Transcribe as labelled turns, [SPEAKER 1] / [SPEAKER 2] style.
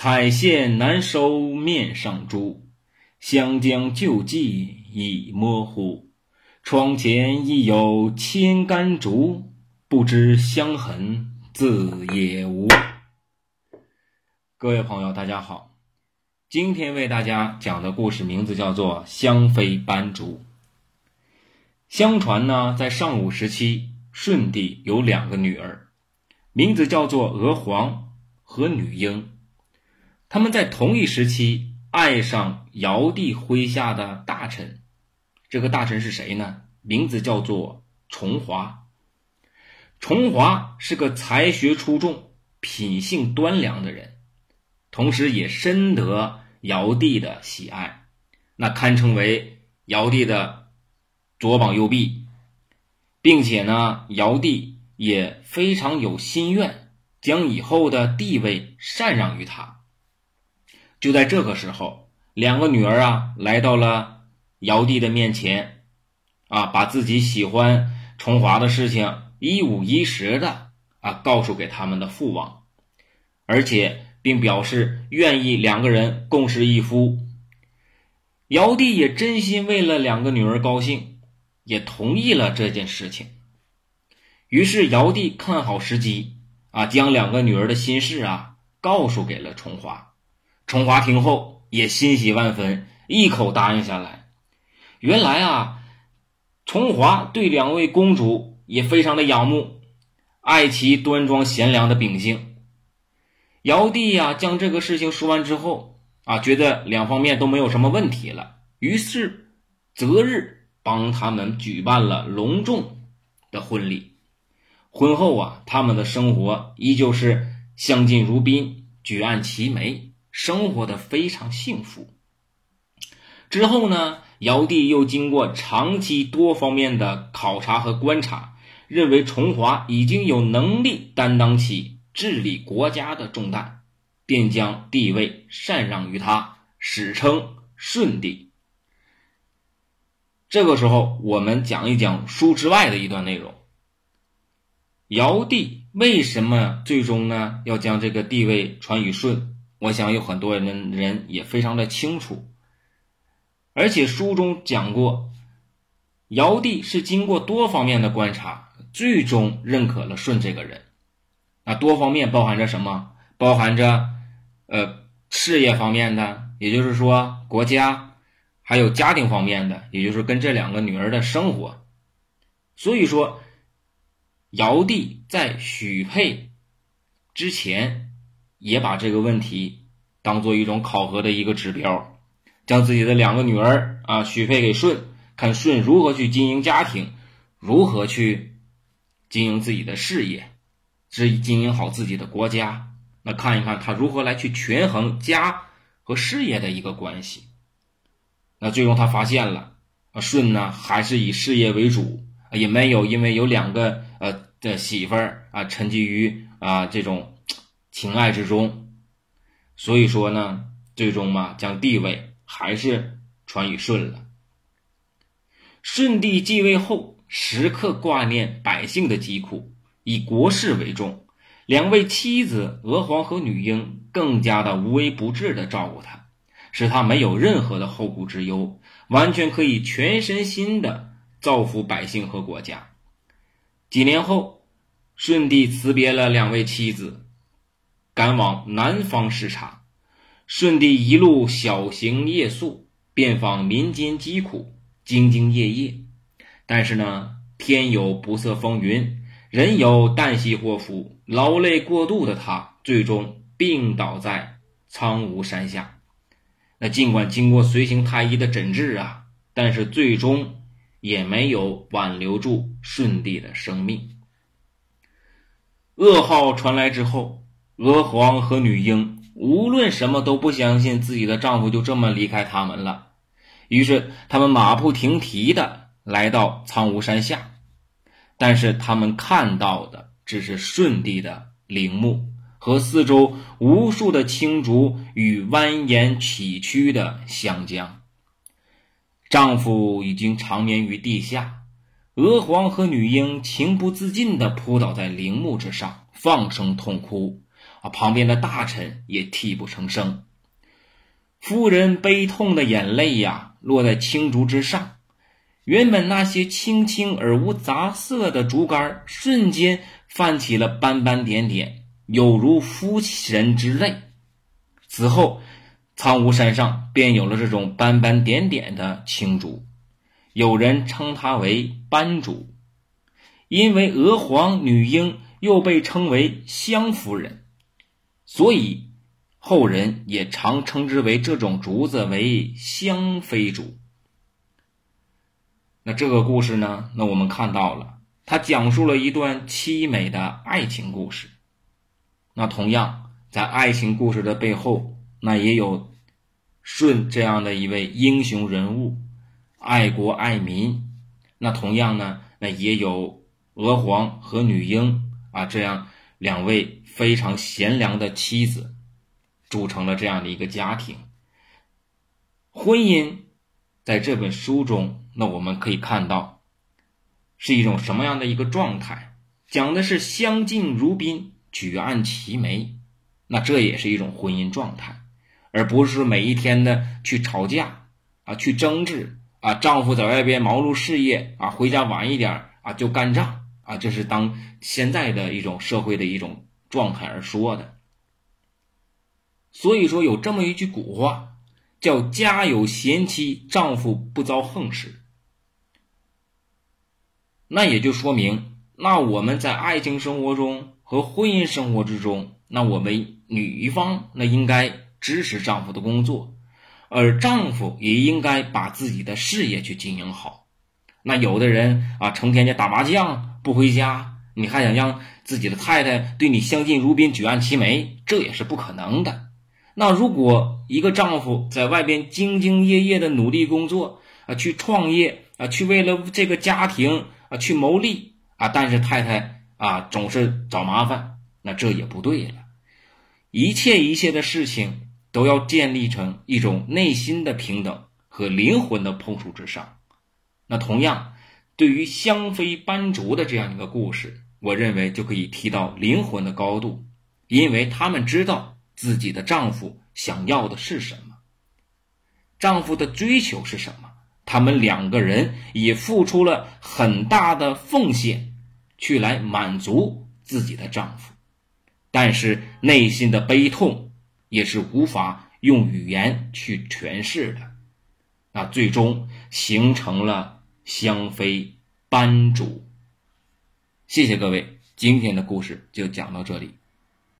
[SPEAKER 1] 彩线难收面上珠，湘江旧迹已模糊。窗前亦有千竿竹，不知香痕自也无。各位朋友，大家好，今天为大家讲的故事名字叫做《香妃斑竹》。相传呢，在上古时期，舜帝有两个女儿，名字叫做娥皇和女英。他们在同一时期爱上尧帝麾下的大臣，这个大臣是谁呢？名字叫做重华。重华是个才学出众、品性端良的人。同时也深得尧帝的喜爱，那堪称为尧帝的左膀右臂，并且呢，尧帝也非常有心愿，将以后的地位禅让于他。就在这个时候，两个女儿啊来到了尧帝的面前，啊，把自己喜欢重华的事情一五一十的啊告诉给他们的父王，而且。并表示愿意两个人共侍一夫。尧帝也真心为了两个女儿高兴，也同意了这件事情。于是尧帝看好时机啊，将两个女儿的心事啊告诉给了重华。重华听后也欣喜万分，一口答应下来。原来啊，重华对两位公主也非常的仰慕，爱其端庄贤良的秉性。尧帝呀，将这个事情说完之后啊，觉得两方面都没有什么问题了，于是择日帮他们举办了隆重的婚礼。婚后啊，他们的生活依旧是相敬如宾，举案齐眉，生活的非常幸福。之后呢，尧帝又经过长期多方面的考察和观察，认为重华已经有能力担当起。治理国家的重担，便将帝位禅让于他，史称舜帝。这个时候，我们讲一讲书之外的一段内容。尧帝为什么最终呢要将这个地位传于舜？我想有很多人人也非常的清楚。而且书中讲过，尧帝是经过多方面的观察，最终认可了舜这个人。那，多方面包含着什么？包含着，呃，事业方面的，也就是说国家，还有家庭方面的，也就是跟这两个女儿的生活。所以说，尧帝在许配之前，也把这个问题当做一种考核的一个指标，将自己的两个女儿啊许配给舜，看舜如何去经营家庭，如何去经营自己的事业。是经营好自己的国家，那看一看他如何来去权衡家和事业的一个关系。那最终他发现了，啊，舜呢还是以事业为主，也没有因为有两个呃的媳妇儿啊沉寂于啊这种情爱之中，所以说呢，最终嘛将地位还是传与舜了。舜帝继位后，时刻挂念百姓的疾苦。以国事为重，两位妻子娥皇和女英更加的无微不至的照顾他，使他没有任何的后顾之忧，完全可以全身心的造福百姓和国家。几年后，舜帝辞别了两位妻子，赶往南方视察。舜帝一路小行夜宿，遍访民间疾苦，兢兢业业。但是呢，天有不测风云。人有旦夕祸福，劳累过度的他最终病倒在苍梧山下。那尽管经过随行太医的诊治啊，但是最终也没有挽留住舜帝的生命。噩耗传来之后，娥皇和女英无论什么都不相信自己的丈夫就这么离开他们了，于是他们马不停蹄的来到苍梧山下。但是他们看到的只是舜帝的陵墓和四周无数的青竹与蜿蜒崎岖的湘江。丈夫已经长眠于地下，娥皇和女婴情不自禁地扑倒在陵墓之上，放声痛哭，啊，旁边的大臣也泣不成声。夫人悲痛的眼泪呀，落在青竹之上。原本那些青青而无杂色的竹竿，瞬间泛起了斑斑点点，有如夫人之泪。此后，苍梧山上便有了这种斑斑点点的青竹，有人称它为斑竹。因为娥皇女英又被称为香夫人，所以后人也常称之为这种竹子为香妃竹。那这个故事呢？那我们看到了，它讲述了一段凄美的爱情故事。那同样，在爱情故事的背后，那也有舜这样的一位英雄人物，爱国爱民。那同样呢，那也有娥皇和女英啊这样两位非常贤良的妻子，组成了这样的一个家庭。婚姻在这本书中。那我们可以看到，是一种什么样的一个状态？讲的是相敬如宾，举案齐眉。那这也是一种婚姻状态，而不是每一天的去吵架啊，去争执啊。丈夫在外边忙碌事业啊，回家晚一点啊就干仗啊，这是当现在的一种社会的一种状态而说的。所以说有这么一句古话，叫“家有贤妻，丈夫不遭横事”。那也就说明，那我们在爱情生活中和婚姻生活之中，那我们女方那应该支持丈夫的工作，而丈夫也应该把自己的事业去经营好。那有的人啊，成天就打麻将不回家，你还想让自己的太太对你相敬如宾、举案齐眉，这也是不可能的。那如果一个丈夫在外边兢兢业业的努力工作啊，去创业啊，去为了这个家庭。啊，去谋利啊！但是太太啊，总是找麻烦，那这也不对了。一切一切的事情都要建立成一种内心的平等和灵魂的碰触之上。那同样，对于香妃斑竹的这样一个故事，我认为就可以提到灵魂的高度，因为他们知道自己的丈夫想要的是什么，丈夫的追求是什么。他们两个人也付出了很大的奉献，去来满足自己的丈夫，但是内心的悲痛也是无法用语言去诠释的，那最终形成了香妃班主。谢谢各位，今天的故事就讲到这里。